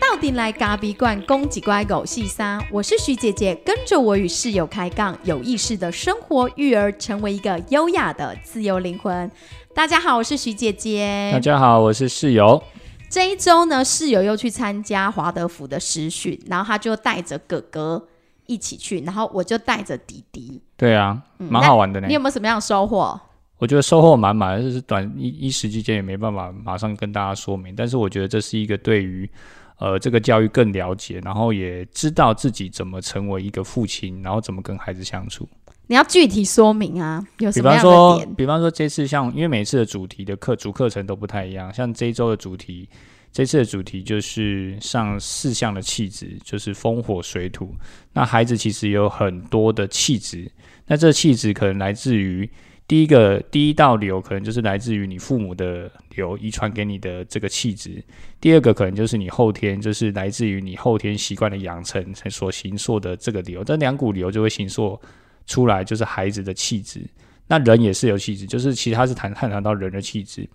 到底来咖比罐公几乖狗细沙，我是徐姐姐，跟着我与室友开杠，有意识的生活育儿，成为一个优雅的自由灵魂。大家好，我是徐姐姐。大家好，我是室友。这一周呢，室友又去参加华德福的实训，然后他就带着哥哥一起去，然后我就带着弟弟。对啊，蛮好玩的呢。你有没有什么样的收获？我觉得收获满满，就是短一一时之间也没办法马上跟大家说明，但是我觉得这是一个对于呃这个教育更了解，然后也知道自己怎么成为一个父亲，然后怎么跟孩子相处。你要具体说明啊，有什么样的点？比方说这次像，因为每次的主题的课主课程都不太一样，像这一周的主题，这次的主题就是上四项的气质，就是风火水土。那孩子其实有很多的气质，那这气质可能来自于。第一个第一道流可能就是来自于你父母的流遗传给你的这个气质，第二个可能就是你后天就是来自于你后天习惯的养成所形塑的这个流，这两股流就会形塑出来就是孩子的气质。那人也是有气质，就是其他是谈探讨到人的气质。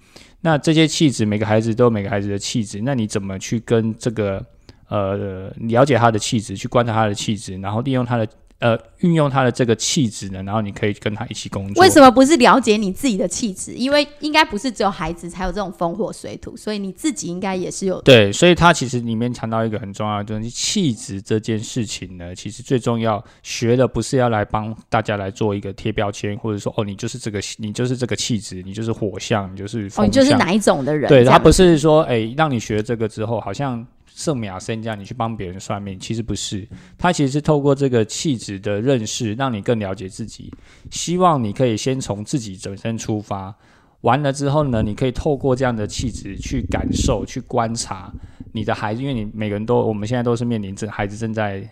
那这些气质每个孩子都有每个孩子的气质，那你怎么去跟这个呃了解他的气质，去观察他的气质，然后利用他的。呃，运用他的这个气质呢，然后你可以跟他一起工作。为什么不是了解你自己的气质？因为应该不是只有孩子才有这种风火水土，所以你自己应该也是有。对，所以他其实里面谈到一个很重要的东西，气质这件事情呢，其实最重要学的不是要来帮大家来做一个贴标签，或者说哦，你就是这个，你就是这个气质，你就是火象，你就是哦，你就是哪一种的人？对他不是说哎，让你学这个之后好像。圣米亚森这样，你去帮别人算命，其实不是，他其实是透过这个气质的认识，让你更了解自己。希望你可以先从自己本身出发，完了之后呢，你可以透过这样的气质去感受、去观察你的孩子，因为你每个人都，我们现在都是面临着孩子正在。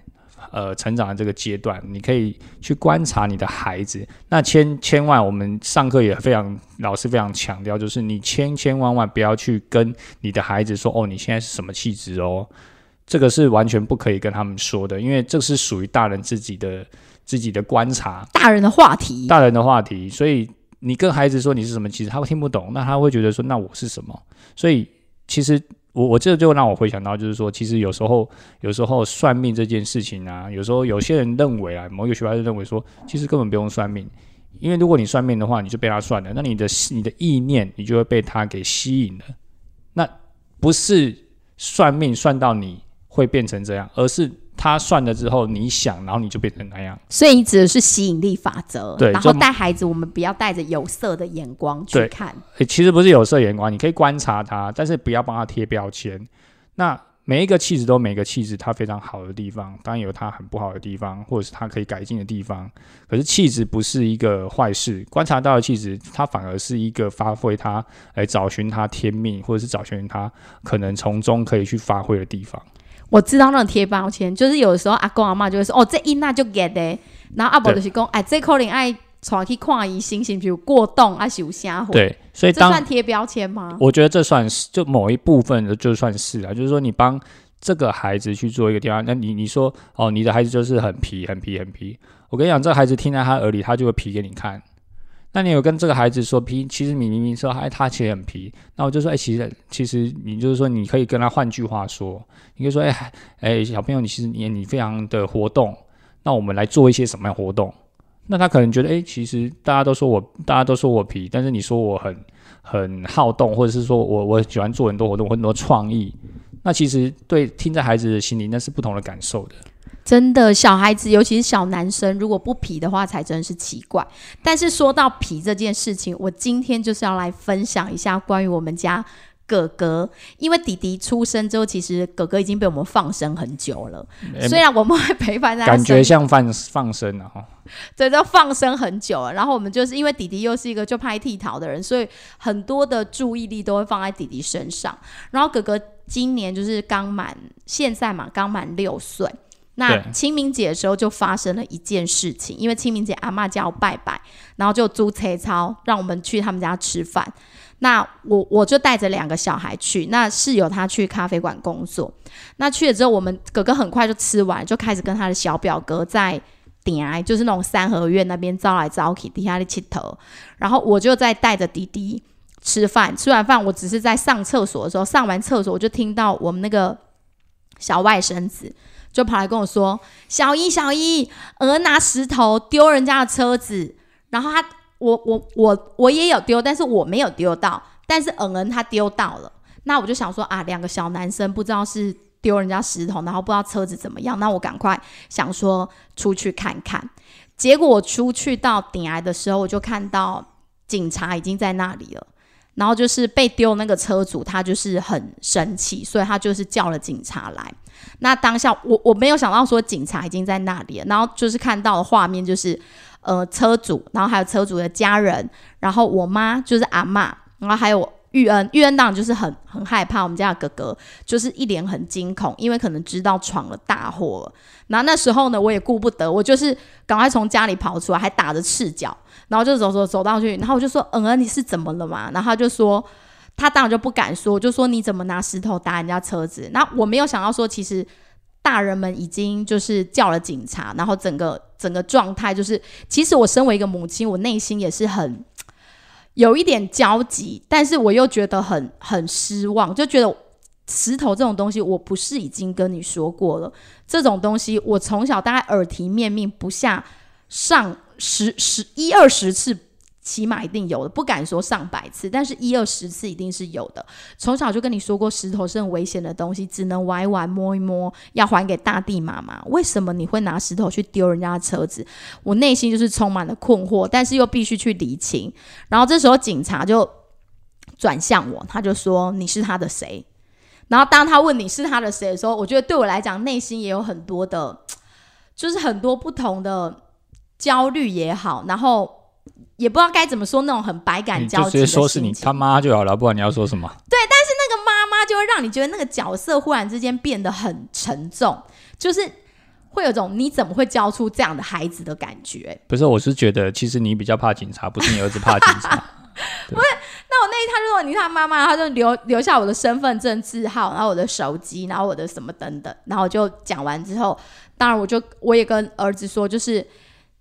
呃，成长的这个阶段，你可以去观察你的孩子。那千千万，我们上课也非常老师非常强调，就是你千千万万不要去跟你的孩子说：“哦，你现在是什么气质哦？”这个是完全不可以跟他们说的，因为这是属于大人自己的自己的观察，大人的话题，大人的话题。所以你跟孩子说你是什么气质，他会听不懂，那他会觉得说：“那我是什么？”所以其实。我我这就让我回想到，就是说，其实有时候有时候算命这件事情啊，有时候有些人认为啊，某一个学派就认为说，其实根本不用算命，因为如果你算命的话，你就被他算了，那你的你的意念，你就会被他给吸引了。那不是算命算到你会变成这样，而是。他算了之后，你想，然后你就变成那样。所以你指的是吸引力法则。对，然后带孩子，我们不要带着有色的眼光去看。其实不是有色眼光，你可以观察他，但是不要帮他贴标签。那每一个气质都每个气质它非常好的地方，当然有它很不好的地方，或者是它可以改进的地方。可是气质不是一个坏事，观察到的气质，它反而是一个发挥他来找寻他天命，或者是找寻他可能从中可以去发挥的地方。我知道那种贴标签，就是有的时候阿公阿妈就会说：“哦，这一那就 get 的。”然后阿伯就是讲：“哎，这可能爱传去看医生，比如过动啊，有瞎火。”对，所以这算贴标签吗？我觉得这算是就某一部分的，就算是啊。就是说，你帮这个孩子去做一个地方，那你你说哦，你的孩子就是很皮、很皮、很皮。我跟你讲，这个孩子听在他耳里，他就会皮给你看。那你有跟这个孩子说皮？其实你明明说哎，他其实很皮。那我就说哎，其实其实你就是说，你可以跟他换句话说，你可以说哎哎，小朋友，你其实你你非常的活动。那我们来做一些什么样活动？那他可能觉得哎，其实大家都说我大家都说我皮，但是你说我很很好动，或者是说我我喜欢做很多活动，很多创意。那其实对听在孩子的心里，那是不同的感受的。真的，小孩子，尤其是小男生，如果不皮的话，才真是奇怪。但是说到皮这件事情，我今天就是要来分享一下关于我们家哥哥，因为弟弟出生之后，其实哥哥已经被我们放生很久了。虽然我们会陪伴在，感觉像放放生了哈。对，都放生很久了。然后我们就是因为弟弟又是一个就拍剃头的人，所以很多的注意力都会放在弟弟身上。然后哥哥今年就是刚满，现在嘛刚满六岁。那清明节的时候就发生了一件事情，因为清明节阿妈叫拜拜，然后就租车超让我们去他们家吃饭。那我我就带着两个小孩去，那室友他去咖啡馆工作。那去了之后，我们哥哥很快就吃完，就开始跟他的小表哥在点，就是那种三合院那边招来招去，底下的气头。然后我就在带着弟弟吃饭，吃完饭我只是在上厕所的时候，上完厕所我就听到我们那个小外甥子就跑来跟我说：“小一，小一，鹅拿石头丢人家的车子。”然后他，我，我，我，我也有丢，但是我没有丢到，但是嗯嗯他丢到了。那我就想说啊，两个小男生不知道是丢人家石头，然后不知道车子怎么样，那我赶快想说出去看看。结果我出去到顶来的时候，我就看到警察已经在那里了。然后就是被丢那个车主，他就是很生气，所以他就是叫了警察来。那当下我我没有想到说警察已经在那里了，然后就是看到的画面就是呃车主，然后还有车主的家人，然后我妈就是阿妈，然后还有玉恩，玉恩当然就是很很害怕，我们家的哥哥就是一脸很惊恐，因为可能知道闯了大祸了。然后那时候呢，我也顾不得，我就是赶快从家里跑出来，还打着赤脚。然后就走走走到去，然后我就说：“嗯嗯，你是怎么了嘛？”然后他就说：“他当然就不敢说，就说你怎么拿石头打人家车子？”那我没有想到说，其实大人们已经就是叫了警察，然后整个整个状态就是，其实我身为一个母亲，我内心也是很有一点焦急，但是我又觉得很很失望，就觉得石头这种东西，我不是已经跟你说过了，这种东西我从小大概耳提面命，不下上。十十一二十次，起码一定有的，不敢说上百次，但是一二十次一定是有的。从小就跟你说过，石头是很危险的东西，只能玩一玩、摸一摸，要还给大地妈妈。为什么你会拿石头去丢人家的车子？我内心就是充满了困惑，但是又必须去理清。然后这时候警察就转向我，他就说：“你是他的谁？”然后当他问你是他的谁的时候，我觉得对我来讲，内心也有很多的，就是很多不同的。焦虑也好，然后也不知道该怎么说，那种很百感交集直接说是你他妈就好了，不管你要说什么。对，但是那个妈妈就会让你觉得那个角色忽然之间变得很沉重，就是会有种你怎么会教出这样的孩子的感觉。不是，我是觉得其实你比较怕警察，不是你儿子怕警察。不是，那我那一趟如果你他妈妈，他就留留下我的身份证字号，然后我的手机，然后我的什么等等，然后就讲完之后，当然我就我也跟儿子说，就是。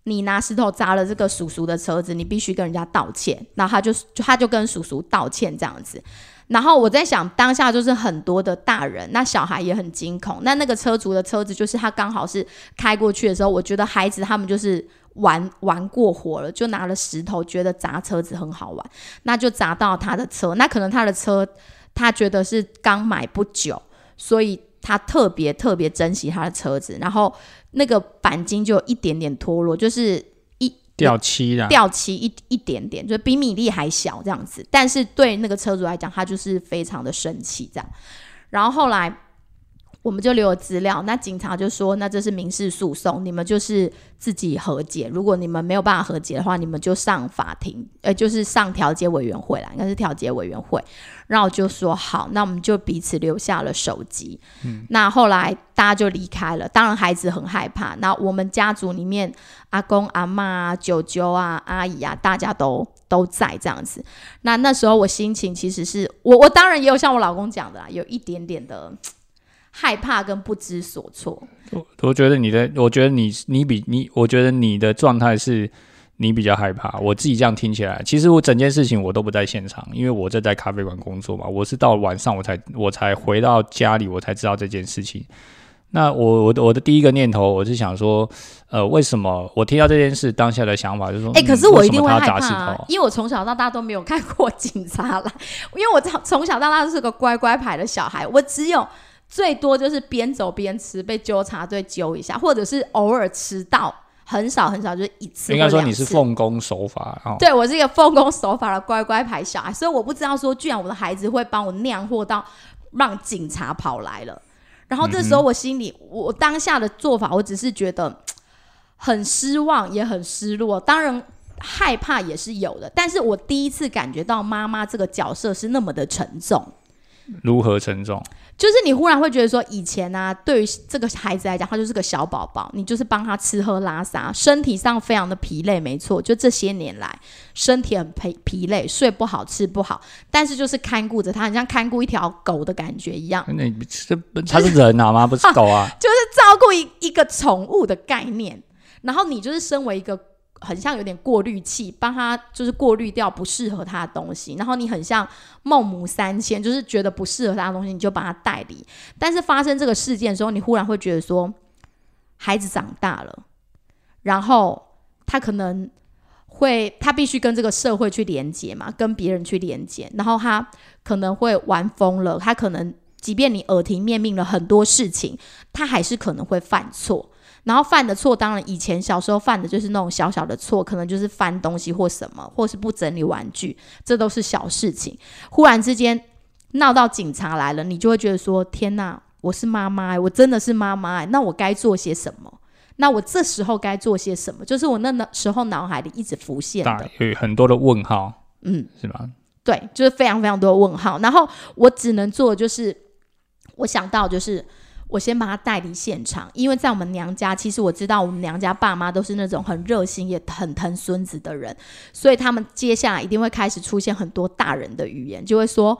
你拿石头砸了这个叔叔的车子，你必须跟人家道歉。然后他就他就跟叔叔道歉这样子。然后我在想，当下就是很多的大人，那小孩也很惊恐。那那个车主的车子就是他刚好是开过去的时候，我觉得孩子他们就是玩玩过火了，就拿了石头，觉得砸车子很好玩，那就砸到他的车。那可能他的车他觉得是刚买不久，所以他特别特别珍惜他的车子，然后。那个钣金就有一点点脱落，就是一掉漆了，掉漆一一点点，就比米粒还小这样子。但是对那个车主来讲，他就是非常的生气这样。然后后来。我们就留了资料，那警察就说：“那这是民事诉讼，你们就是自己和解。如果你们没有办法和解的话，你们就上法庭，呃，就是上调解委员会啦，应该是调解委员会。”然后就说：“好，那我们就彼此留下了手机。”嗯，那后来大家就离开了。当然孩子很害怕。那我们家族里面，阿公、阿妈、舅舅啊、阿姨啊，大家都都在这样子。那那时候我心情其实是我，我当然也有像我老公讲的啦，有一点点的。害怕跟不知所措，我我觉得你的，我觉得你你比你，我觉得你的状态是，你比较害怕。我自己这样听起来，其实我整件事情我都不在现场，因为我在在咖啡馆工作嘛。我是到晚上我才我才回到家里，我才知道这件事情。那我我的我的第一个念头，我是想说，呃，为什么我听到这件事当下的想法就是说，哎，可是我一定会害怕，因为我从小到大都没有看过警察来，因为我从从小到大是个乖乖牌的小孩，我只有。最多就是边走边吃，被纠察队揪一下，或者是偶尔迟到，很少很少，就是一次。应该说你是奉公守法，对我是一个奉公守法的乖乖牌小孩，所以我不知道说，居然我的孩子会帮我酿祸到让警察跑来了。然后这时候我心里，我当下的做法，我只是觉得很失望，也很失落，当然害怕也是有的。但是我第一次感觉到妈妈这个角色是那么的沉重。如何沉重？就是你忽然会觉得说，以前呢，对于这个孩子来讲，他就是个小宝宝，你就是帮他吃喝拉撒，身体上非常的疲累，没错，就这些年来身体很疲疲累，睡不好，吃不好，但是就是看顾着他，很像看顾一条狗的感觉一样。那这他是人啊吗？不是狗啊，就是照顾一一个宠物的概念。然后你就是身为一个很像有点过滤器，帮他就是过滤掉不适合他的东西。然后你很像孟母三迁，就是觉得不适合他的东西，你就把他带离。但是发生这个事件的时候，你忽然会觉得说，孩子长大了，然后他可能会，他必须跟这个社会去连接嘛，跟别人去连接，然后他可能会玩疯了，他可能即便你耳提面命了很多事情，他还是可能会犯错。然后犯的错，当然以前小时候犯的就是那种小小的错，可能就是翻东西或什么，或是不整理玩具，这都是小事情。忽然之间闹到警察来了，你就会觉得说：天哪，我是妈妈，我真的是妈妈，那我该做些什么？那我这时候该做些什么？就是我那那时候脑海里一直浮现的，有很多的问号，嗯，是吗？对，就是非常非常多的问号。然后我只能做，就是我想到就是。我先把他带离现场，因为在我们娘家，其实我知道我们娘家爸妈都是那种很热心也很疼孙子的人，所以他们接下来一定会开始出现很多大人的语言，就会说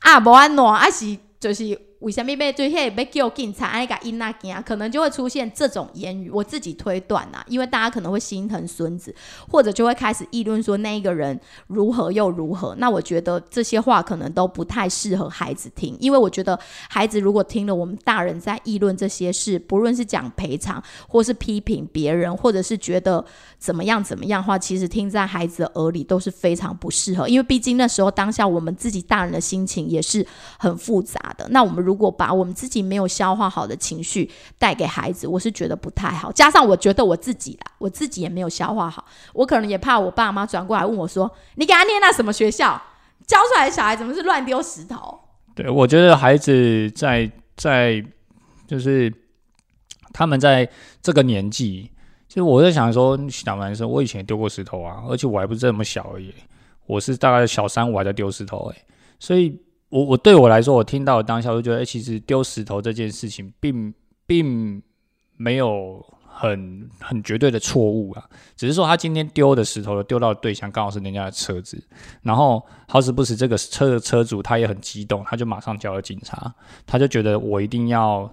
啊，不安诺，阿是就是。为什么被就嘿被叫警察那个因那件，可能就会出现这种言语。我自己推断呐，因为大家可能会心疼孙子，或者就会开始议论说那一个人如何又如何。那我觉得这些话可能都不太适合孩子听，因为我觉得孩子如果听了我们大人在议论这些事，不论是讲赔偿，或是批评别人，或者是觉得怎么样怎么样话，其实听在孩子的耳里都是非常不适合。因为毕竟那时候当下我们自己大人的心情也是很复杂的。那我们。如果把我们自己没有消化好的情绪带给孩子，我是觉得不太好。加上我觉得我自己啦，我自己也没有消化好，我可能也怕我爸妈转过来问我说：“你给他念那什么学校？教出来的小孩怎么是乱丢石头？”对，我觉得孩子在在就是他们在这个年纪，其实我在想说，小男生我以前丢过石头啊，而且我还不是这么小而已，我是大概小三，我还在丢石头哎，所以。我我对我来说，我听到当下就觉得，哎，其实丢石头这件事情，并并没有很很绝对的错误啊，只是说他今天丢的石头丢到对象刚好是人家的车子，然后好死不死这个车的车主他也很激动，他就马上叫了警察，他就觉得我一定要。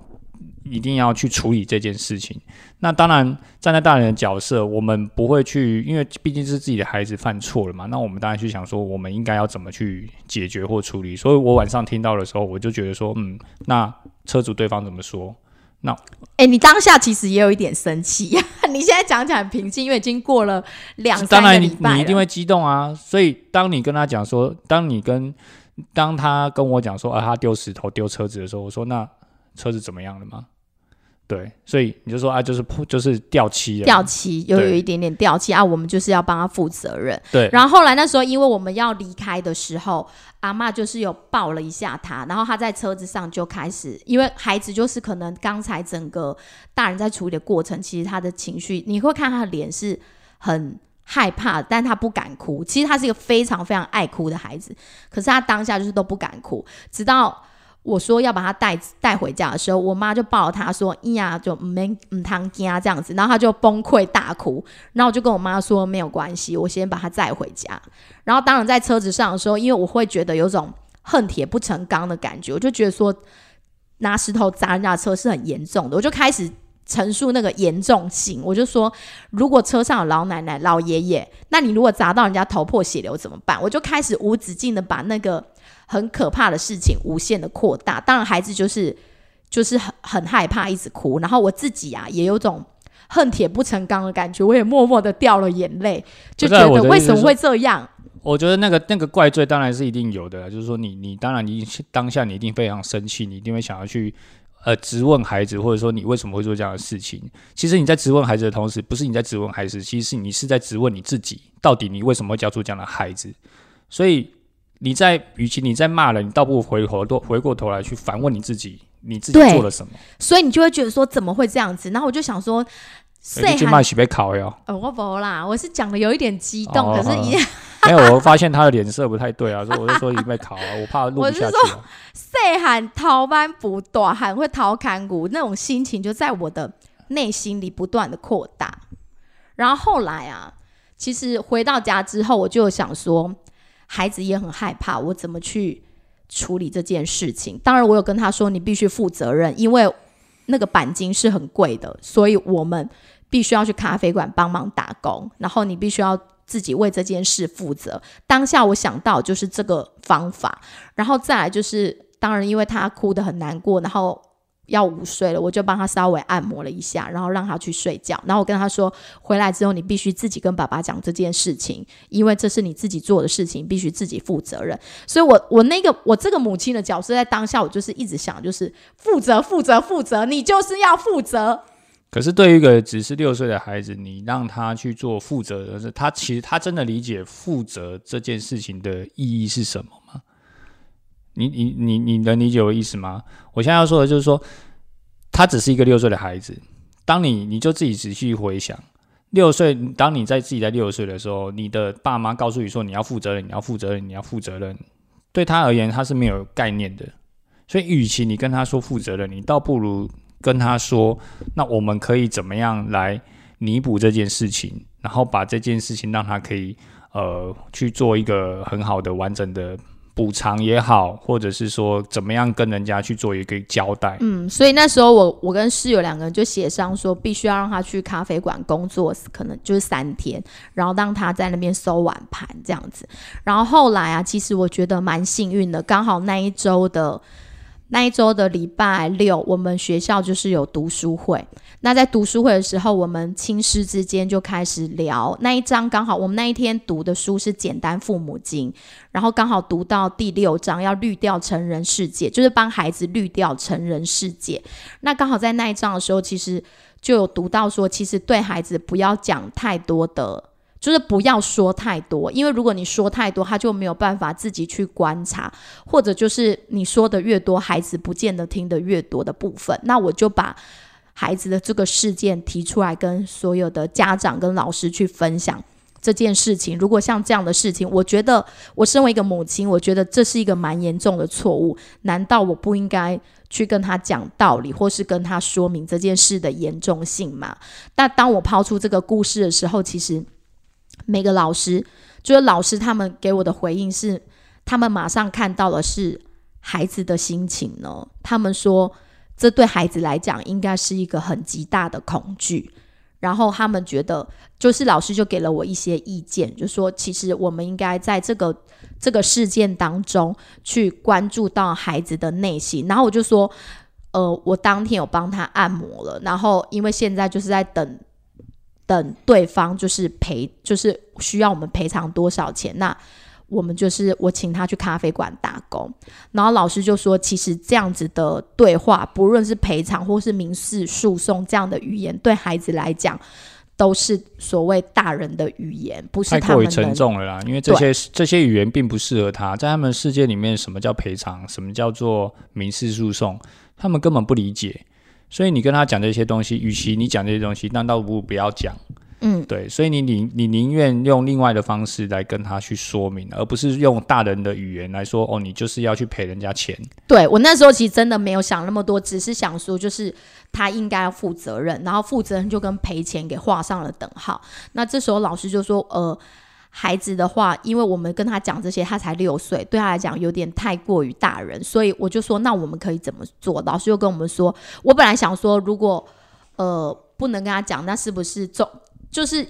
一定要去处理这件事情。那当然，站在大人的角色，我们不会去，因为毕竟是自己的孩子犯错了嘛。那我们当然去想说，我们应该要怎么去解决或处理。所以我晚上听到的时候，我就觉得说，嗯，那车主对方怎么说？那，哎，你当下其实也有一点生气呀。你现在讲起来很平静，因为已经过了两三个礼拜你一定会激动啊。所以当你跟他讲说，当你跟当他跟我讲说，啊，他丢石头丢车子的时候，我说那。车子怎么样了吗？对，所以你就说啊，就是破就是掉漆了，掉漆又有一点点掉漆啊，我们就是要帮他负责任。对，然后后来那时候，因为我们要离开的时候，阿妈就是有抱了一下他，然后他在车子上就开始，因为孩子就是可能刚才整个大人在处理的过程，其实他的情绪你会看他的脸是很害怕，但他不敢哭。其实他是一个非常非常爱哭的孩子，可是他当下就是都不敢哭，直到。我说要把他带带回家的时候，我妈就抱了他说：“咿呀，就没唔汤家这样子。”然后他就崩溃大哭。然后我就跟我妈说：“没有关系，我先把他载回家。”然后当然在车子上的时候，因为我会觉得有种恨铁不成钢的感觉，我就觉得说拿石头砸人家车是很严重的，我就开始陈述那个严重性。我就说，如果车上有老奶奶、老爷爷，那你如果砸到人家头破血流怎么办？我就开始无止境的把那个。很可怕的事情无限的扩大，当然孩子就是就是很很害怕，一直哭。然后我自己啊，也有种恨铁不成钢的感觉，我也默默的掉了眼泪，就觉得为什么会这样？我觉得那个那个怪罪当然是一定有的，就是说你你当然你当下你一定非常生气，你一定会想要去呃质问孩子，或者说你为什么会做这样的事情。其实你在质问孩子的同时，不是你在质问孩子，其实是你是在质问你自己，到底你为什么会教出这样的孩子？所以。你在，与其你在骂人，你倒不如回头多回过头来去反问你自己，你自己做了什么？所以你就会觉得说，怎么会这样子？然后我就想说，你去骂许被考哟？呃，我不啦，我是讲的有一点激动，可是一 没有，我发现他的脸色不太对啊，所以我就说已经被考了，我怕录不下去。岁喊逃班不短，喊会逃砍骨，那种心情就在我的内心里不断的扩大。然后后来啊，其实回到家之后，我就想说。孩子也很害怕，我怎么去处理这件事情？当然，我有跟他说，你必须负责任，因为那个钣金是很贵的，所以我们。必须要去咖啡馆帮忙打工，然后你必须要自己为这件事负责。当下我想到就是这个方法，然后再来就是，当然因为他哭得很难过，然后。要午睡了，我就帮他稍微按摩了一下，然后让他去睡觉。然后我跟他说，回来之后你必须自己跟爸爸讲这件事情，因为这是你自己做的事情，必须自己负责任。所以我我那个我这个母亲的角色，在当下我就是一直想，就是负责负责负责，你就是要负责。可是对于一个只是六岁的孩子，你让他去做负责的事，他其实他真的理解负责这件事情的意义是什么吗？你你你你能理解我的意思吗？我现在要说的就是说，他只是一个六岁的孩子。当你你就自己仔细回想，六岁，当你在自己在六岁的时候，你的爸妈告诉你说你要负责任，你要负责任，你要负责任，对他而言他是没有概念的。所以，与其你跟他说负责任，你倒不如跟他说，那我们可以怎么样来弥补这件事情，然后把这件事情让他可以呃去做一个很好的完整的补偿也好，或者是说怎么样跟人家去做一个交代。嗯，所以那时候我我跟室友两个人就协商说，必须要让他去咖啡馆工作，可能就是三天，然后让他在那边收碗盘这样子。然后后来啊，其实我觉得蛮幸运的，刚好那一周的。那一周的礼拜六，我们学校就是有读书会。那在读书会的时候，我们亲师之间就开始聊那一章。刚好我们那一天读的书是《简单父母经》，然后刚好读到第六章，要滤掉成人世界，就是帮孩子滤掉成人世界。那刚好在那一章的时候，其实就有读到说，其实对孩子不要讲太多的。就是不要说太多，因为如果你说太多，他就没有办法自己去观察，或者就是你说的越多，孩子不见得听得越多的部分。那我就把孩子的这个事件提出来，跟所有的家长跟老师去分享这件事情。如果像这样的事情，我觉得我身为一个母亲，我觉得这是一个蛮严重的错误。难道我不应该去跟他讲道理，或是跟他说明这件事的严重性吗？但当我抛出这个故事的时候，其实。每个老师，就是老师，他们给我的回应是，他们马上看到的是孩子的心情呢。他们说，这对孩子来讲应该是一个很极大的恐惧。然后他们觉得，就是老师就给了我一些意见，就说其实我们应该在这个这个事件当中去关注到孩子的内心。然后我就说，呃，我当天有帮他按摩了，然后因为现在就是在等。等对方就是赔，就是需要我们赔偿多少钱？那我们就是我请他去咖啡馆打工，然后老师就说，其实这样子的对话，不论是赔偿或是民事诉讼这样的语言，对孩子来讲都是所谓大人的语言，不是太过于沉重了啦。因为这些这些语言并不适合他，在他们世界里面，什么叫赔偿，什么叫做民事诉讼，他们根本不理解。所以你跟他讲这些东西，与其你讲这些东西，那倒不如不要讲。嗯，对，所以你宁你宁愿用另外的方式来跟他去说明，而不是用大人的语言来说哦，你就是要去赔人家钱。对我那时候其实真的没有想那么多，只是想说就是他应该要负责任，然后负责任就跟赔钱给画上了等号。那这时候老师就说，呃。孩子的话，因为我们跟他讲这些，他才六岁，对他来讲有点太过于大人，所以我就说，那我们可以怎么做？老师又跟我们说，我本来想说，如果呃不能跟他讲，那是不是就就是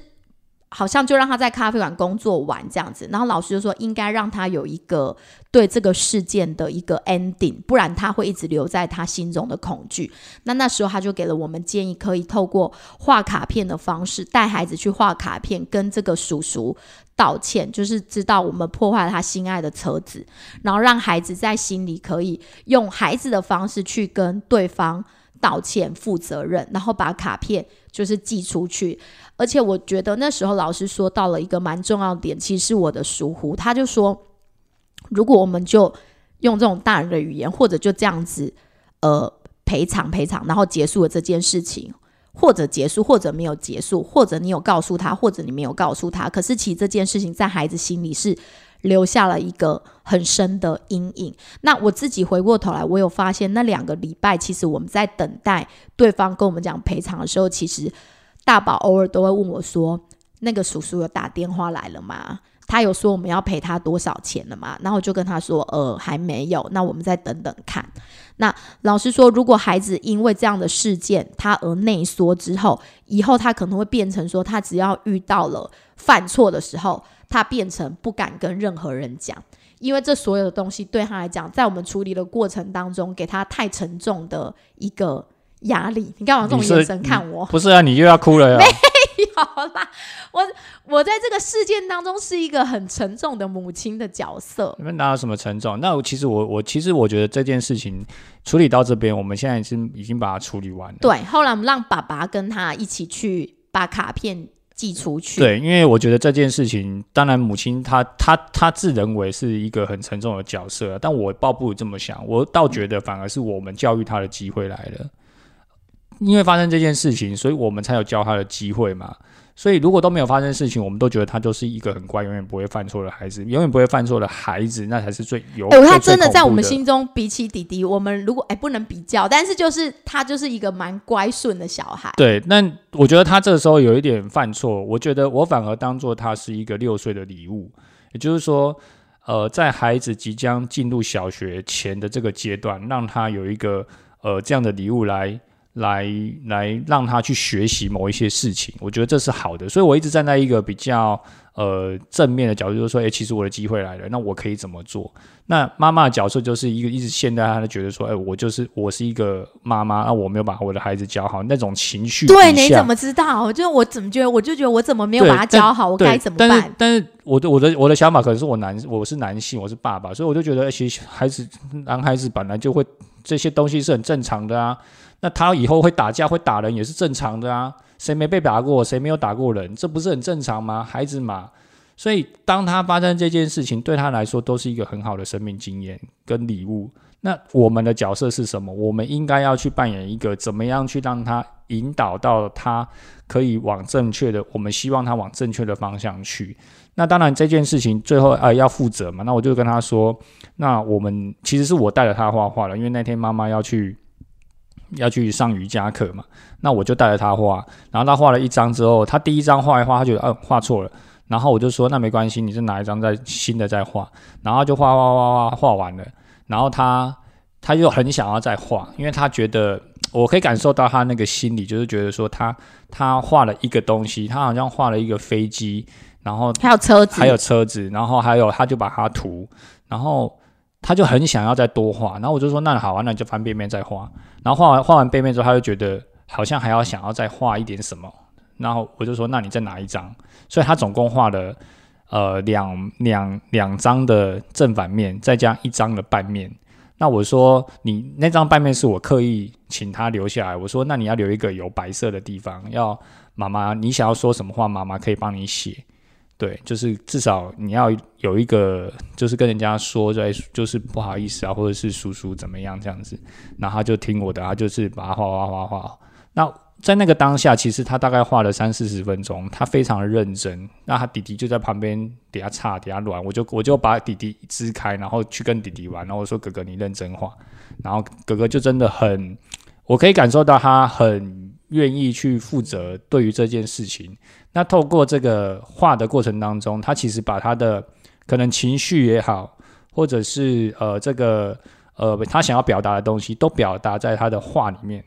好像就让他在咖啡馆工作完这样子？然后老师就说，应该让他有一个对这个事件的一个 ending，不然他会一直留在他心中的恐惧。那那时候他就给了我们建议，可以透过画卡片的方式带孩子去画卡片，跟这个叔叔道歉，就是知道我们破坏了他心爱的车子，然后让孩子在心里可以用孩子的方式去跟对方道歉、负责任，然后把卡片就是寄出去。而且我觉得那时候老师说到了一个蛮重要的点，其实是我的疏忽。他就说，如果我们就用这种大人的语言，或者就这样子，呃，赔偿赔偿，然后结束了这件事情，或者结束，或者没有结束，或者你有告诉他，或者你没有告诉他，可是其实这件事情在孩子心里是留下了一个很深的阴影。那我自己回过头来，我有发现那两个礼拜，其实我们在等待对方跟我们讲赔偿的时候，其实大宝偶尔都会问我说：“那个叔叔有打电话来了吗？”他有说我们要赔他多少钱了吗？然后我就跟他说，呃，还没有，那我们再等等看。那老实说，如果孩子因为这样的事件他而内缩之后，以后他可能会变成说，他只要遇到了犯错的时候，他变成不敢跟任何人讲，因为这所有的东西对他来讲，在我们处理的过程当中，给他太沉重的一个压力。你干嘛这种眼神看我？不是啊，你又要哭了呀？有啦，我我在这个事件当中是一个很沉重的母亲的角色。你们哪有什么沉重？那我其实我我其实我觉得这件事情处理到这边，我们现在是已经把它处理完了。对，后来我们让爸爸跟他一起去把卡片寄出去。对，因为我觉得这件事情，当然母亲她她她自认为是一个很沉重的角色，但我倒不如这么想，我倒觉得反而是我们教育她的机会来了。因为发生这件事情，所以我们才有教他的机会嘛。所以如果都没有发生事情，我们都觉得他就是一个很乖、永远不会犯错的孩子，永远不会犯错的孩子，那才是最有。哎、他最真的在我们心中比起弟弟，我们如果哎、不能比较，但是就是他就是一个蛮乖顺的小孩。对，那我觉得他这个时候有一点犯错，我觉得我反而当做他是一个六岁的礼物，也就是说，呃，在孩子即将进入小学前的这个阶段，让他有一个呃这样的礼物来来来让他去学习某一些事情，我觉得这是好的，所以我一直站在一个比较呃正面的角度，就是说，诶，其实我的机会来了，那我可以怎么做？那妈妈的角色就是一个一直现在他就觉得说，哎、我就是我是一个妈妈，那我没有把我的孩子教好，那种情绪对，你怎么知道？就我怎么觉得，我就觉得我怎么没有把他教好，我该怎么但是办？但是我的我的我的想法可能是我男我是男性，我是爸爸，所以我就觉得，哎其实孩子男孩子本来就会这些东西是很正常的啊。那他以后会打架会打人也是正常的啊，谁没被打过，谁没有打过人，这不是很正常吗？孩子嘛。所以，当他发生这件事情，对他来说都是一个很好的生命经验跟礼物。那我们的角色是什么？我们应该要去扮演一个怎么样去让他引导到他可以往正确的，我们希望他往正确的方向去。那当然这件事情最后呃要负责嘛，那我就跟他说，那我们其实是我带着他画画了，因为那天妈妈要去要去上瑜伽课嘛，那我就带着他画，然后他画了一张之后，他第一张画一画，他觉得嗯画错了。然后我就说那没关系，你就拿一张再新的再画，然后就画画画画画完了，然后他他就很想要再画，因为他觉得我可以感受到他那个心理，就是觉得说他他画了一个东西，他好像画了一个飞机，然后还有车子，还有车子，然后还有他就把它涂，然后他就很想要再多画，然后我就说那好啊，那你就翻背面再画，然后画完画完背面之后，他就觉得好像还要想要再画一点什么，然后我就说那你再拿一张，所以他总共画了呃两两两张的正反面，再加一张的半面。那我说你那张半面是我刻意请他留下来，我说那你要留一个有白色的地方，要妈妈你想要说什么话，妈妈可以帮你写。对，就是至少你要有一个，就是跟人家说，对，就是不好意思啊，或者是叔叔怎么样这样子，然后他就听我的，他就是把它画画画画。那在那个当下，其实他大概画了三四十分钟，他非常的认真。那他弟弟就在旁边底下差底下乱，我就我就把弟弟支开，然后去跟弟弟玩，然后我说哥哥你认真画，然后哥哥就真的很，我可以感受到他很愿意去负责对于这件事情。那透过这个画的过程当中，他其实把他的可能情绪也好，或者是呃这个呃他想要表达的东西，都表达在他的画里面。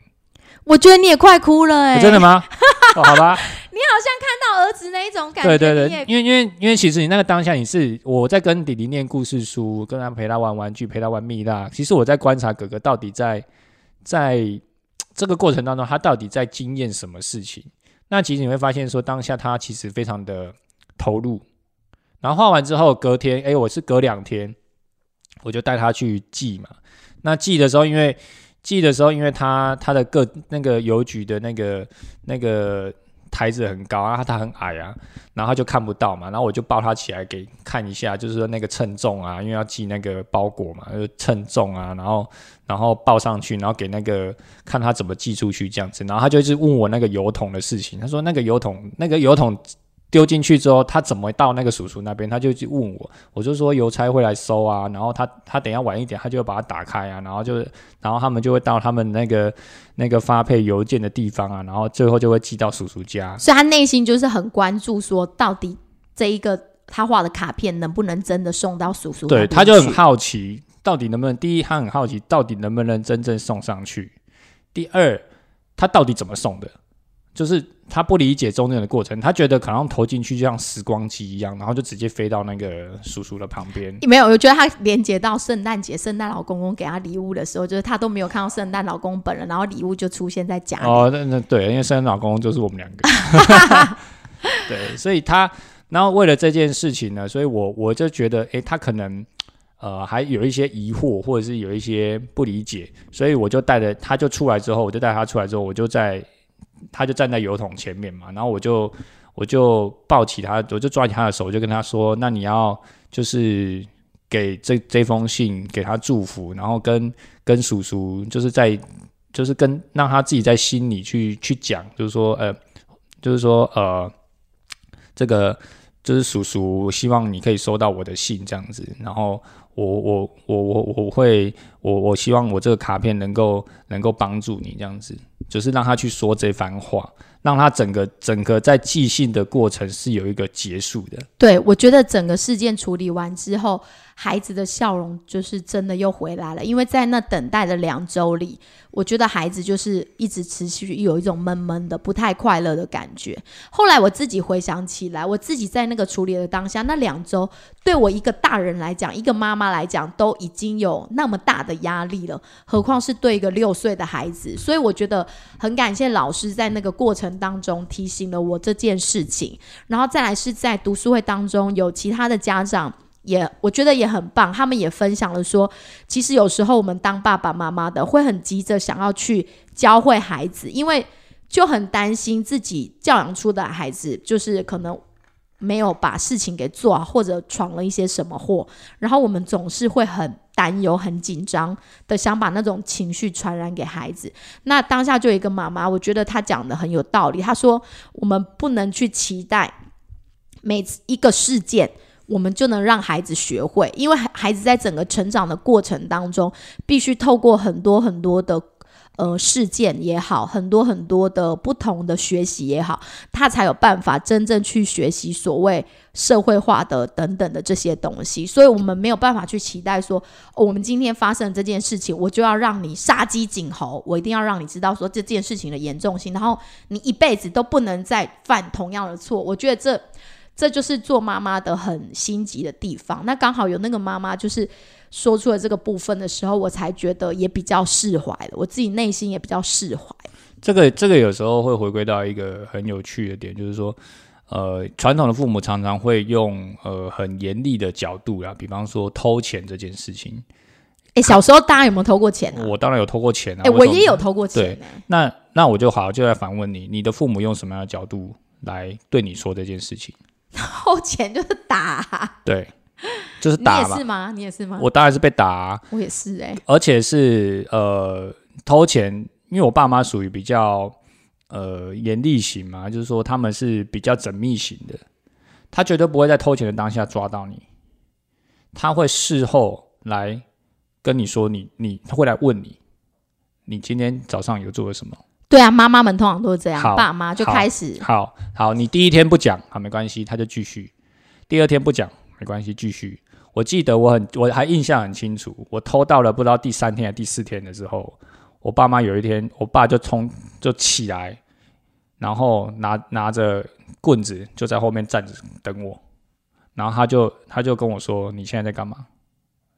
我觉得你也快哭了哎、真的吗？哦，好吧，你好像看到儿子那一种感觉，对对对，因为因为因为其实你那个当下你是我在跟弟弟念故事书，跟他陪他玩玩具，陪他玩蜜蜡。其实我在观察哥哥到底在在这个过程当中，他到底在经验什么事情。那其实你会发现说，当下他其实非常的投入。然后画完之后，隔天，哎，我是隔两天，我就带他去寄嘛。那寄的时候，因为寄的时候，因为他他的个那个邮局的那个那个台子很高啊，他很矮啊，然后他就看不到嘛。然后我就抱他起来给看一下，就是说那个称重啊，因为要寄那个包裹嘛，就称重啊，然后然后抱上去，然后给那个看他怎么寄出去这样子。然后他就一直问我那个油桶的事情，他说那个油桶那个油桶。丢进去之后，他怎么到那个叔叔那边？他就去问我，我就说邮差会来收啊，然后他他等下晚一点，他就会把它打开啊，然后就是然后他们 就会到他们那个那个发配邮件的地方啊，然后最后就会寄到叔叔家。所以他内心就是很关注，说到底这一个他画的卡片能不能真的送到叔叔对，他就很好奇，到底能不能？第一，他很好奇到底能不能真正送上去；第二，他到底怎么送的？就是他不理解中间的过程，他觉得可能投进去就像时光机一样，然后就直接飞到那个叔叔的旁边。没有，我觉得他连接到圣诞节，圣诞老公公给他礼物的时候，就是他都没有看到圣诞老公本人，然后礼物就出现在家里。哦，那那对，因为圣诞老公公就是我们两个。对，所以他，然后为了这件事情呢，所以我我就觉得，诶，他可能呃还有一些疑惑，或者是有一些不理解，所以我就带着他就出来之后，我就带他出来之后，我就在。他就站在油桶前面嘛，然后我就我就抱起他，我就抓起他的手，就跟他说：“那你要就是给这这封信给他祝福，然后跟跟叔叔就是在就是跟让他自己在心里去去讲，就是说呃，就是说呃，这个就是叔叔希望你可以收到我的信这样子，然后。”我我我我我会我我希望我这个卡片能够能够帮助你这样子，就是让他去说这番话，让他整个整个在寄信的过程是有一个结束的。对，我觉得整个事件处理完之后。孩子的笑容就是真的又回来了，因为在那等待的两周里，我觉得孩子就是一直持续有一种闷闷的、不太快乐的感觉。后来我自己回想起来，我自己在那个处理的当下，那两周对我一个大人来讲，一个妈妈来讲，都已经有那么大的压力了，何况是对一个六岁的孩子。所以我觉得很感谢老师在那个过程当中提醒了我这件事情，然后再来是在读书会当中有其他的家长。也我觉得也很棒，他们也分享了说，其实有时候我们当爸爸妈妈的会很急着想要去教会孩子，因为就很担心自己教养出的孩子就是可能没有把事情给做好，或者闯了一些什么祸，然后我们总是会很担忧、很紧张的想把那种情绪传染给孩子。那当下就有一个妈妈，我觉得她讲的很有道理，她说我们不能去期待每次一个事件。我们就能让孩子学会，因为孩子在整个成长的过程当中，必须透过很多很多的呃事件也好，很多很多的不同的学习也好，他才有办法真正去学习所谓社会化的等等的这些东西。所以，我们没有办法去期待说，我们今天发生这件事情，我就要让你杀鸡儆猴，我一定要让你知道说这件事情的严重性，然后你一辈子都不能再犯同样的错。我觉得这。这就是做妈妈的很心急的地方。那刚好有那个妈妈，就是说出了这个部分的时候，我才觉得也比较释怀了。我自己内心也比较释怀。这个这个有时候会回归到一个很有趣的点，就是说，呃，传统的父母常常会用呃很严厉的角度啊，比方说偷钱这件事情。哎，小时候大家有没有偷过钱呢？我当然有偷过钱啊。哎，我也有偷过钱。对，那那我就好就在反问你，你的父母用什么样的角度来对你说这件事情？偷钱就是打，对，就是打嘛。你也是吗？你也是吗？我当然是被打，我也是哎。而且是呃偷钱，因为我爸妈属于比较呃严厉型嘛，就是说他们是比较缜密型的，他绝对不会在偷钱的当下抓到你，他会事后来跟你说，你你他会来问你，你今天早上有做了什么。对啊，妈妈们通常都是这样，爸妈就开始。好好，你第一天不讲，好没关系，他就继续；第二天不讲，没关系，继续。我记得我很，我还印象很清楚，我偷到了不知道第三天还第四天的时候，我爸妈有一天，我爸就冲就起来，然后拿拿着棍子就在后面站着等我，然后他就他就跟我说：“你现在在干嘛？”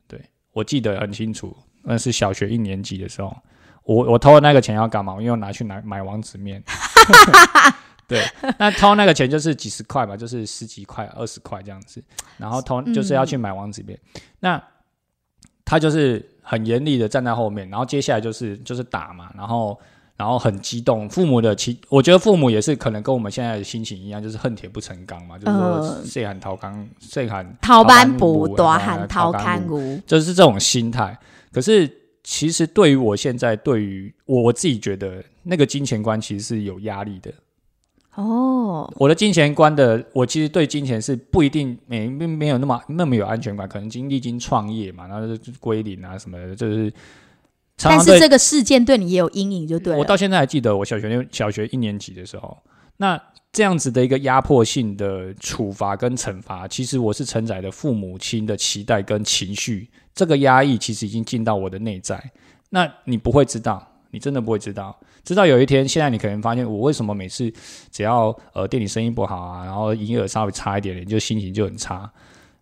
对我记得很清楚，那是小学一年级的时候。我我偷了那个钱要干嘛？因为我拿去买买王子面。对，那偷那个钱就是几十块吧，就是十几块、二十块这样子。然后偷就是要去买王子面。那他就是很严厉的站在后面，然后接下来就是就是打嘛，然后然后很激动。父母的情，我觉得父母也是可能跟我们现在的心情一样，就是恨铁不成钢嘛，就是说谁喊掏钢，谁喊掏班不多喊掏干骨，就是这种心态。可是。其实对于我现在，对于我我自己觉得，那个金钱观其实是有压力的。哦，我的金钱观的，我其实对金钱是不一定没没没有那么那么有安全感，可能经历经创业嘛，然后就归零啊什么的，就是。但是这个事件对你也有阴影，就对。我到现在还记得，我小学小学一年级的时候，那这样子的一个压迫性的处罚跟惩罚，其实我是承载的父母亲的期待跟情绪，这个压抑其实已经进到我的内在。那你不会知道，你真的不会知道。直到有一天，现在你可能发现，我为什么每次只要呃店里生意不好啊，然后营业额稍微差一点点，就心情就很差，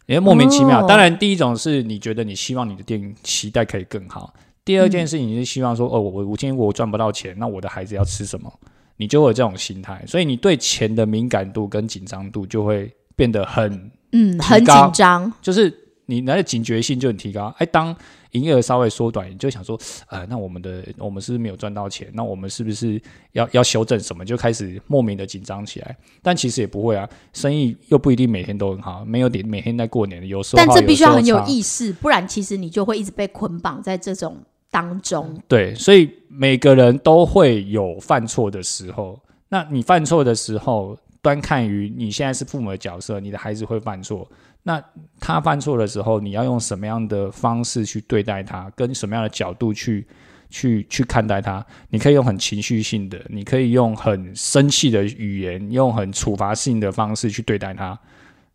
因为莫名其妙。哦当然，第一种是你觉得你希望你的店期待可以更好，第二件事情是希望说，哦，我我今天我赚不到钱，那我的孩子要吃什么？你就会有这种心态，所以你对钱的敏感度跟紧张度就会变得很，嗯，很紧张。就是你那个警觉性就很提高。哎，当营业额稍微缩短，你就想说，呃，那我们的我们是不是没有赚到钱？那我们是不是要要修正什么？就开始莫名的紧张起来。但其实也不会啊，生意又不一定每天都很好，没有点每天在过年的，有时候但这必须要很有意识，不然其实你就会一直被捆绑在这种当中。对，所以每个人都会有犯错的时候。那你犯错的时候，端看于你现在是父母的角色，你的孩子会犯错。那他犯错的时候，你要用什么样的方式去对待他，跟什么样的角度去去去看待他？你可以用很情绪性的，你可以用很生气的语言，用很处罚性的方式去对待他。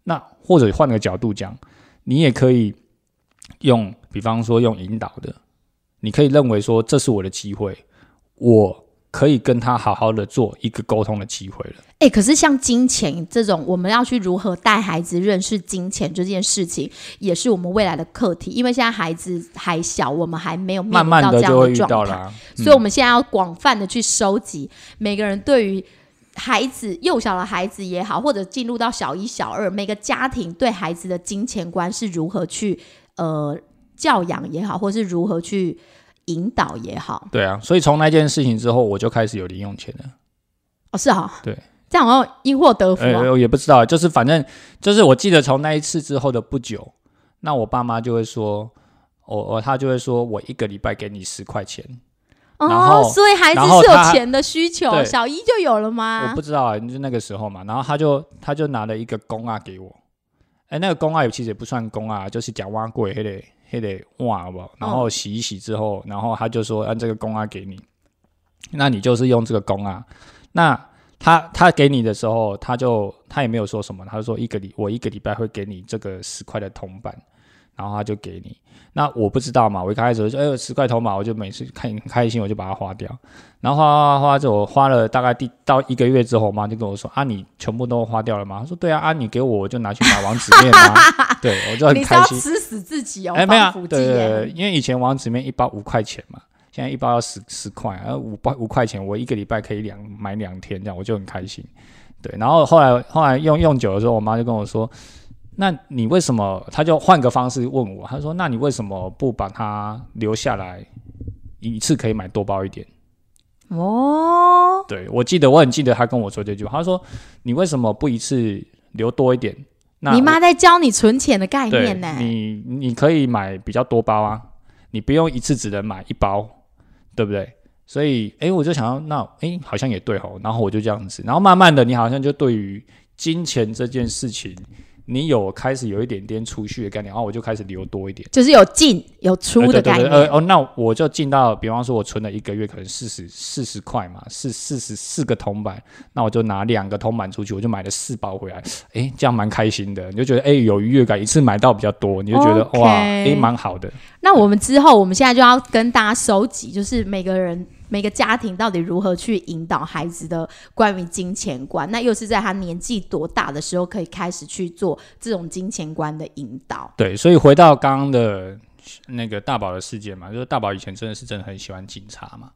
那或者换个角度讲，你也可以用，比方说用引导的，你可以认为说这是我的机会，我可以跟他好好的做一个沟通的机会了。哎、可是像金钱这种，我们要去如何带孩子认识金钱这件事情，也是我们未来的课题。因为现在孩子还小，我们还没有面慢慢临到这样的就会遇状态。所以我们现在要广泛的去收集每个人对于孩子幼小的孩子也好，或者进入到小一、小二，每个家庭对孩子的金钱观是如何去呃教养也好，或是如何去引导也好。对啊，所以从那件事情之后，我就开始有零用钱了。哦，是啊，对，这样好像因祸得福啊。呃，我也不知道，就是反正就是我记得从那一次之后的不久，那我爸妈就会说，我、我他就会说我一个礼拜给你十块钱。哦，所以孩子是有钱的需求，小一就有了吗？我不知道啊，就那个时候嘛，然后他就他就拿了一个公啊给我，哎，那个公啊其实也不算公啊，就是讲挖柜，黑得黑得挖好不好？然后洗一洗之后，然后他就说按这个公啊给你，那你就是用这个公啊，那他他给你的时候，他就他也没有说什么，他就说一个礼我一个礼拜会给你这个十块的铜板，然后他就给你。那我不知道嘛，我一开始就哎十块铜板，我就每次看很开心，我就把它花掉。然后花花花花，这我花了大概第到一个月之后，我妈就跟我说：“啊，你全部都花掉了吗？”她说：“对啊，啊你给我，我就拿去买王子面啊。”对，我就很你是要开心。吃死自己哦，哎，没有，对对对，因为以前王子面一包五块钱嘛，现在一包要十十块，然后五包五块钱，我一个礼拜可以两买两天，这样我就很开心。对，然后后来后来用用久的时候，我妈就跟我说：“那你为什么？”他就换个方式问我，他说：“那你为什么不把它留下来，一次可以买多包一点？”哦，对我记得我很记得他跟我说这句话，他说：“你为什么不一次留多一点？”那你妈在教你存钱的概念呢？你你可以买比较多包啊，你不用一次只能买一包，对不对？所以，哎，我就想要，那哎，好像也对吼。然后我就这样子，然后慢慢的，你好像就对于金钱这件事情，你有开始有一点点储蓄的概念，然后我就开始留多一点。就是有进有出呃的概念。呃哦，那我就进到，比方说，我存了一个月，可能四十四十块嘛，四四十四个铜板，那我就拿两个铜板出去，我就买了四包回来，诶，这样蛮开心的，你就觉得诶有愉悦感，一次买到比较多，你就觉得哇，诶蛮好的。那我们之后，我们现在就要跟大家收集，就是每个人每个家庭到底如何去引导孩子的关于金钱观，那又是在他年纪多大的时候可以开始去做这种金钱观的引导。对，所以回到刚刚的那个大宝的事件嘛，就是大宝以前真的是真的很喜欢警察嘛，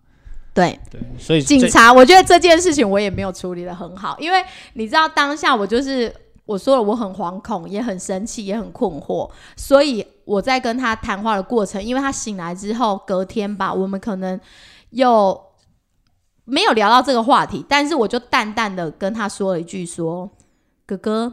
对，对，所以警察，我觉得这件事情我也没有处理的很好，因为你知道当下我就是我说了，我很惶恐，也很生气，也很困惑，所以我在跟他谈话的过程，因为他醒来之后隔天吧，我们可能又没有聊到这个话题，但是我就淡淡的跟他说了一句说：“哥哥，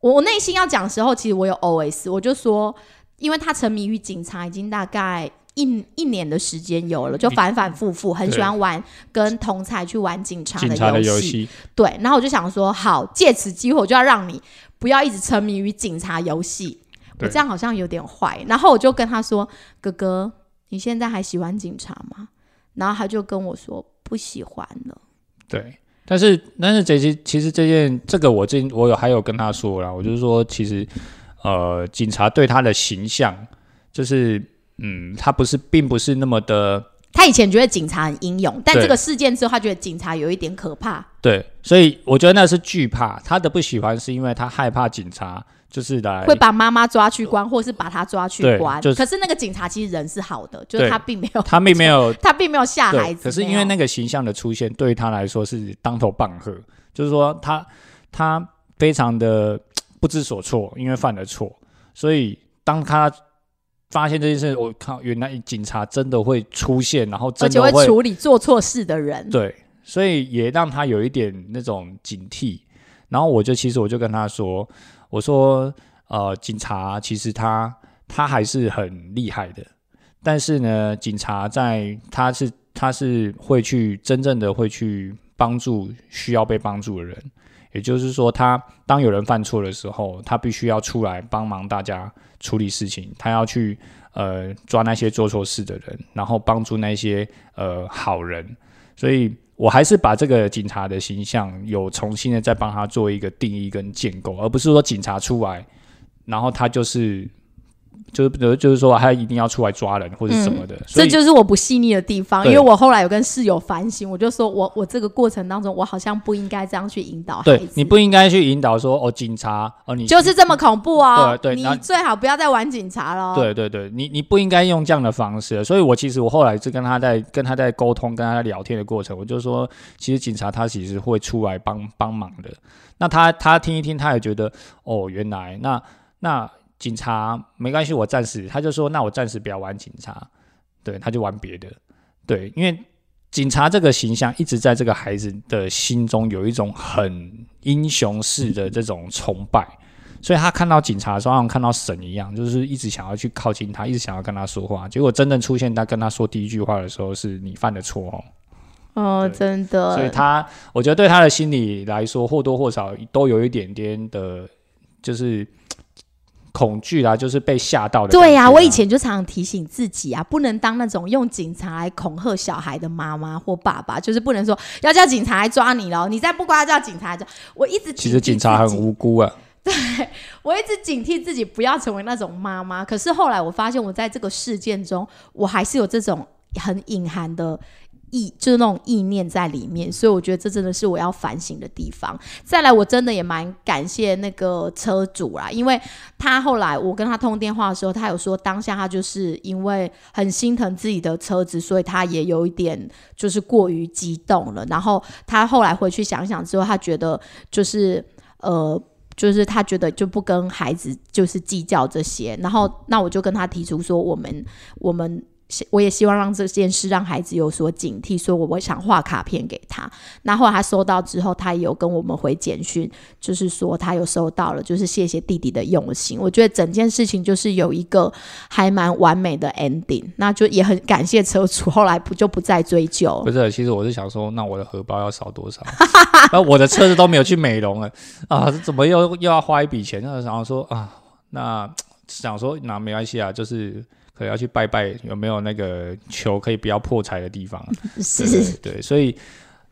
我我内心要讲的时候，其实我有 OS，我就说，因为他沉迷于警察已经大概一一年的时间有了，就反反复复，很喜欢玩跟同才去玩警察警察的游游戏，对，然后我就想说，好，借此机会我就要让你不要一直沉迷于警察游戏。我这样好像有点坏。然后我就跟他说：“哥哥，你现在还喜欢警察吗？”然后他就跟我说：“不喜欢了。对但是但是这些其实这件这个我这我有还有跟他说了，我就是说其实呃警察对他的形象就是嗯他不是并不是那么的他以前觉得警察很英勇，但对这个事件之后，他觉得警察有一点可怕。对，所以我觉得那是惧怕，他的不喜欢是因为他害怕警察就是来会把妈妈抓去关，或是把他抓去对关。就是可是那个警察其实人是好的，就是他并没有，他并没有他并没有 吓孩，子。可是因为那个形象的出现，对于他来说是当头棒喝，就是说他他非常的不知所措，因为犯了错，所以当他发现这件事，我靠，原来警察真的会出现，然后而且真的会处理做错事的人。对，所以也让他有一点那种警惕。然后我就其实我就跟他说，我说呃，警察其实他他还是很厉害的，但是呢，警察在他是他是会去真正的会去帮助需要被帮助的人。也就是说，他当有人犯错的时候，他必须要出来帮忙大家处理事情，他要去呃抓那些做错事的人，然后帮助那些呃好人。所以我还是把这个警察的形象有重新的再帮他做一个定义跟建构，而不是说警察出来，然后他就是就是就是说他一定要出来抓人或者什么的。所这就是我不细腻的地方，因为我后来有跟室友反省，我就说我我这个过程当中，我好像不应该这样去引导孩对子，你不应该去引导说哦，警察哦，你就是这么恐怖哦，你对对然后最好不要再玩警察了。对对对，你你不应该用这样的方式。所以我其实我后来是跟他在跟他在沟通、跟他在聊天的过程，我就说，其实警察他其实会出来帮帮忙的。那他他听一听，他也觉得哦，原来那那警察没关系，我暂时他就说，那我暂时不要玩警察，对，他就玩别的，对，因为。警察这个形象一直在这个孩子的心中有一种很英雄式的这种崇拜，所以他看到警察的时候，好像看到神一样，就是一直想要去靠近他，一直想要跟他说话。结果真正出现他跟他说第一句话的时候，是你犯的错哦。哦，真的，所以他，我觉得对他的心理来说，或多或少都有一点点的，就是恐惧啦，就是被吓到的啊。对呀、我以前就常常提醒自己啊，不能当那种用警察来恐吓小孩的妈妈或爸爸，就是不能说要叫警察来抓你了，你再不乖叫警察来抓。我一直其实警察很无辜啊。对我一直警惕自己不要成为那种妈妈。可是后来我发现，我在这个事件中，我还是有这种很隐含的意，就是那种意念在里面。所以我觉得这真的是我要反省的地方。再来，我真的也蛮感谢那个车主啦，因为他后来我跟他通电话的时候，他有说当下他就是因为很心疼自己的车子，所以他也有一点就是过于激动了。然后他后来回去想想之后，他觉得就是呃。就是他觉得就不跟孩子就是计较这些，然后那我就跟他提出说，我们我们我也希望让这件事让孩子有所警惕，所以我我想画卡片给他。那后来他收到之后，他也有跟我们回简讯，就是说他有收到了，就是谢谢弟弟的用心。我觉得整件事情就是有一个还蛮完美的 ending，那就也很感谢车主，后来不就不再追究不。是，其实我是想说，那我的荷包要少多少？那我的车子都没有去美容了啊，怎么又又要花一笔钱？那想说啊，那想说那没关系啊，就是可能要去拜拜，有没有那个求可以不要破财的地方？对是，对对，所以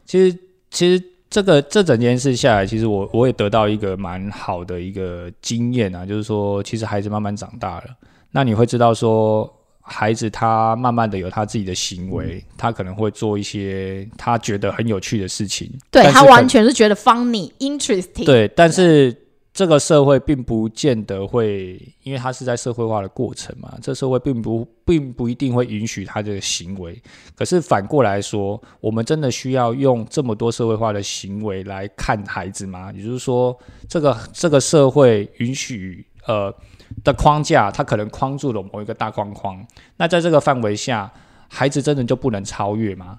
其实其实这个这整件事下来，其实我我也得到一个蛮好的一个经验啊，就是说，其实孩子慢慢长大了，那你会知道说。孩子他慢慢的有他自己的行为，他可能会做一些他觉得很有趣的事情。对他完全是觉得 funny interesting。对，但是这个社会并不见得会，因为他是在社会化的过程嘛，这社会并不并不一定会允许他这个行为。可是反过来说，我们真的需要用这么多社会化的行为来看孩子吗？也就是说，这个这个社会允许呃的框架，它可能框住了某一个大框框。那在这个范围下，孩子真的就不能超越吗？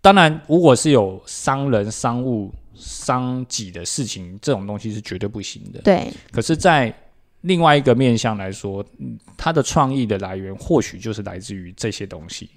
当然，如果是有伤人、伤物、伤己的事情，这种东西是绝对不行的。对可是，在另外一个面向来说，嗯他的创意的来源或许就是来自于这些东西。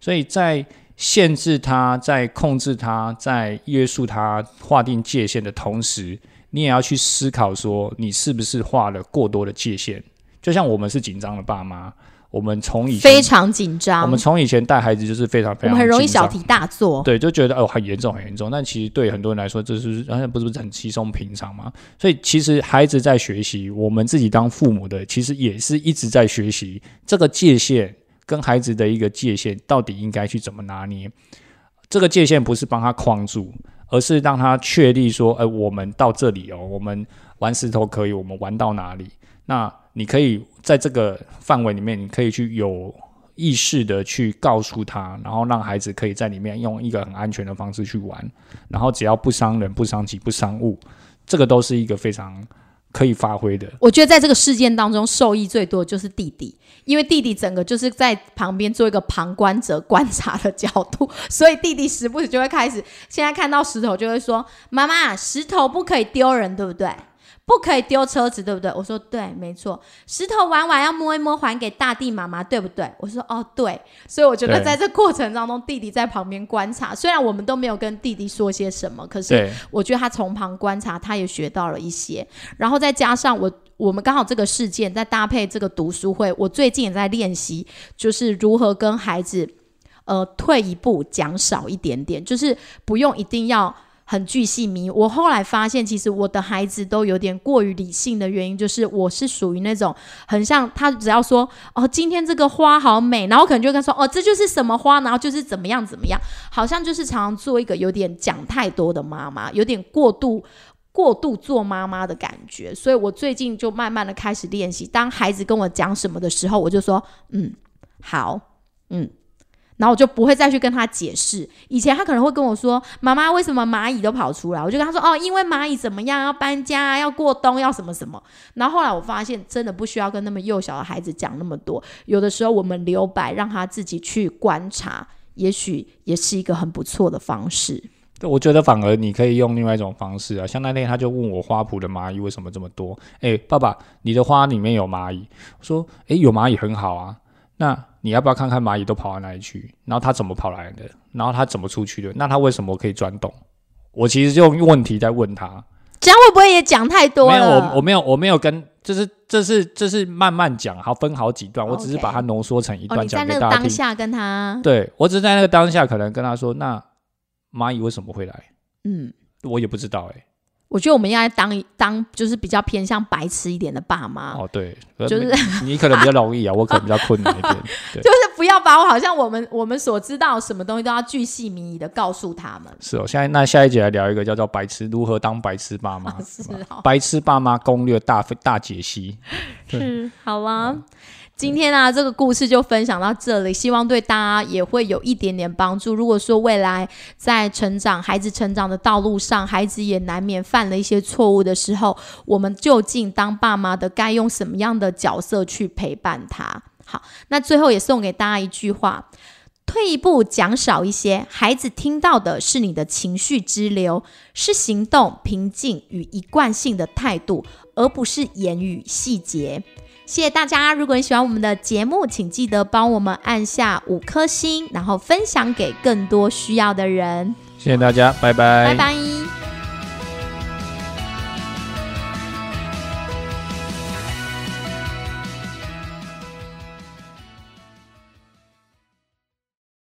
所以在限制他、在控制他、在约束他、划定界限的同时，你也要去思考说，你是不是画了过多的界限？就像我们是紧张的爸妈，我们从以前非常紧张，我们从以前带孩子就是非常非常我们很容易小题大做。对，就觉得哦很严重很严重，但其实对很多人来说，这是好像不是不是很稀松平常嘛。所以其实孩子在学习，我们自己当父母的，其实也是一直在学习这个界限跟孩子的一个界限到底应该去怎么拿捏。这个界限不是帮他框住，而是让他确立说，哎、我们到这里哦，我们玩石头可以，我们玩到哪里？那你可以在这个范围里面，你可以去有意识的去告诉他，然后让孩子可以在里面用一个很安全的方式去玩，然后只要不伤人、不伤己、不伤物，这个都是一个非常可以发挥的。我觉得在这个事件当中，受益最多的就是弟弟，因为弟弟整个就是在旁边做一个旁观者观察的角度，所以弟弟时不时就会开始，现在看到石头就会说：“妈妈，石头不可以丢人，对不对？不可以丢车子，对不对？”我说：“对，没错。石头玩完要摸一摸，还给大地妈妈，对不对？”我说：“哦，对。”所以我觉得在这过程当中，弟弟在旁边观察，虽然我们都没有跟弟弟说些什么，可是，我觉得他从旁观察，他也学到了一些，然后再加上我我们刚好这个事件，再搭配这个读书会，我最近也在练习，就是如何跟孩子呃退一步讲少一点点，就是不用一定要。很巨细迷，我后来发现，其实我的孩子都有点过于理性的原因，就是我是属于那种很像他只要说哦，今天这个花好美，然后可能就跟他说哦，这就是什么花，然后就是怎么样怎么样，好像就是常常做一个有点讲太多的妈妈，有点过度过度做妈妈的感觉，所以我最近就慢慢的开始练习，当孩子跟我讲什么的时候，我就说嗯好嗯。然后我就不会再去跟他解释。以前他可能会跟我说：“妈妈，为什么蚂蚁都跑出来？”我就跟他说：“哦，因为蚂蚁怎么样，要搬家，要过冬，要什么什么。”然后后来我发现，真的不需要跟那么幼小的孩子讲那么多。有的时候我们留白，让他自己去观察，也许也是一个很不错的方式。我觉得反而你可以用另外一种方式啊，像那天他就问我花圃的蚂蚁为什么这么多？诶，爸爸，你的花里面有蚂蚁？我说，诶，有蚂蚁很好啊，那你要不要看看蚂蚁都跑到哪里去？然后它怎么跑来的？然后它怎么出去的？那它为什么可以钻洞？我其实就用问题在问他，这样会不会也讲太多没有，我我没有我没有跟，就是这是这是慢慢讲，好分好几段，我只是把它浓缩成一哦，段讲给大家听。当下跟他，对我只是在那个当下，可能跟他说，那蚂蚁为什么会来？嗯，我也不知道诶。我觉得我们应该当一当就是比较偏向白痴一点的爸妈，哦，对，就是你可能比较容易啊，我可能比较困难一点。对，就是不要把我好像我们我们所知道什么东西都要巨细靡遗的告诉他们。是哦。现在那下一节来聊一个叫做“白痴如何当白痴爸妈 ”，是哦，白痴爸妈攻略大大解析。对是好啦。今天啊，这个故事就分享到这里，希望对大家也会有一点点帮助。如果说未来在成长、孩子成长的道路上，孩子也难免犯了一些错误的时候，我们究竟当爸妈的该用什么样的角色去陪伴他？好，那最后也送给大家一句话：退一步讲少一些，孩子听到的是你的情绪支流，是行动、平静与一贯性的态度，而不是言语细节。谢谢大家！如果你喜欢我们的节目，请记得帮我们按下五颗星，然后分享给更多需要的人。谢谢大家，拜拜。拜拜